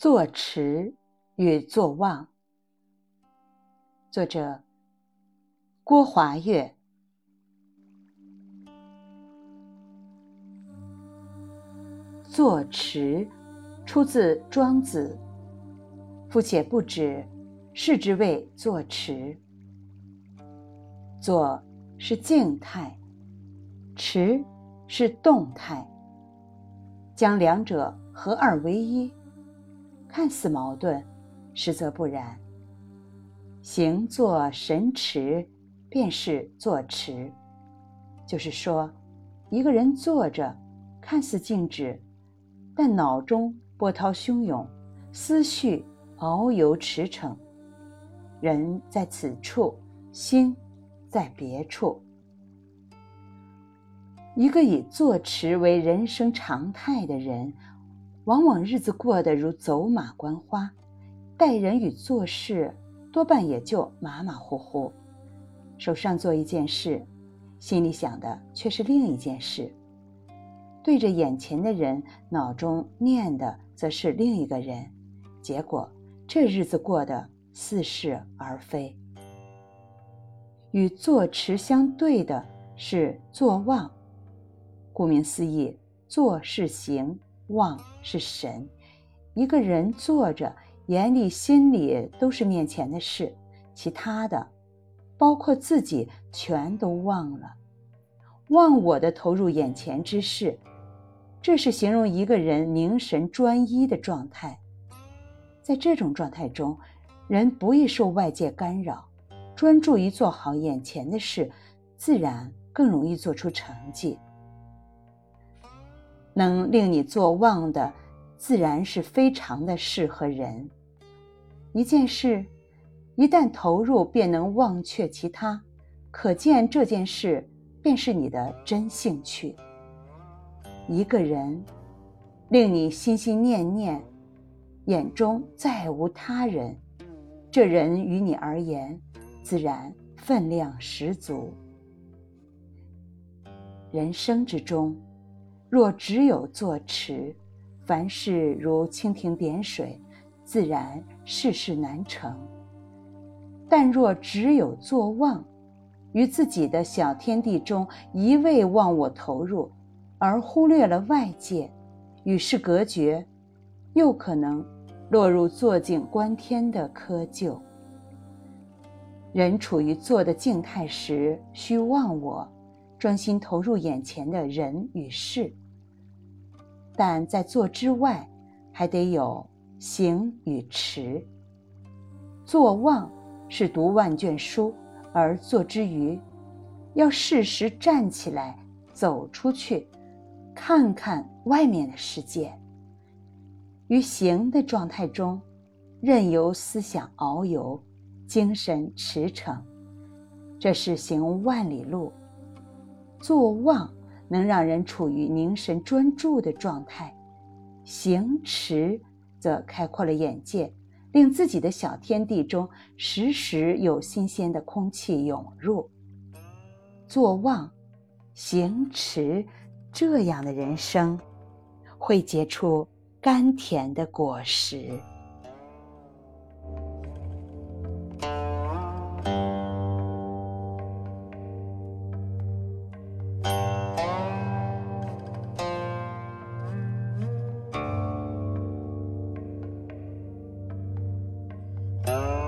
坐持与坐忘，作者郭华月。坐持出自《庄子》，夫且不止，是之谓坐持。坐是静态，持是动态，将两者合二为一。看似矛盾，实则不然。行坐神驰，便是坐驰。就是说，一个人坐着，看似静止，但脑中波涛汹涌，思绪遨游驰骋。人在此处，心在别处。一个以坐驰为人生常态的人。往往日子过得如走马观花，待人与做事多半也就马马虎虎，手上做一件事，心里想的却是另一件事。对着眼前的人，脑中念的则是另一个人，结果这日子过得似是而非。与坐持相对的是坐忘，顾名思义，坐是行。望是神，一个人坐着，眼里心里都是面前的事，其他的，包括自己，全都忘了，忘我的投入眼前之事，这是形容一个人凝神专一的状态。在这种状态中，人不易受外界干扰，专注于做好眼前的事，自然更容易做出成绩。能令你做忘的，自然是非常的事和人。一件事，一旦投入，便能忘却其他，可见这件事便是你的真兴趣。一个人，令你心心念念，眼中再无他人，这人于你而言，自然分量十足。人生之中。若只有坐持，凡事如蜻蜓点水，自然事事难成。但若只有坐忘，于自己的小天地中一味忘我投入，而忽略了外界，与世隔绝，又可能落入坐井观天的窠臼。人处于坐的静态时，需忘我。专心投入眼前的人与事，但在做之外，还得有行与持。坐忘是读万卷书，而坐之余，要适时站起来，走出去，看看外面的世界。于行的状态中，任由思想遨游，精神驰骋，这是行万里路。坐忘能让人处于凝神专注的状态，行持则开阔了眼界，令自己的小天地中时时有新鲜的空气涌入。坐忘、行持，这样的人生，会结出甘甜的果实。Oh.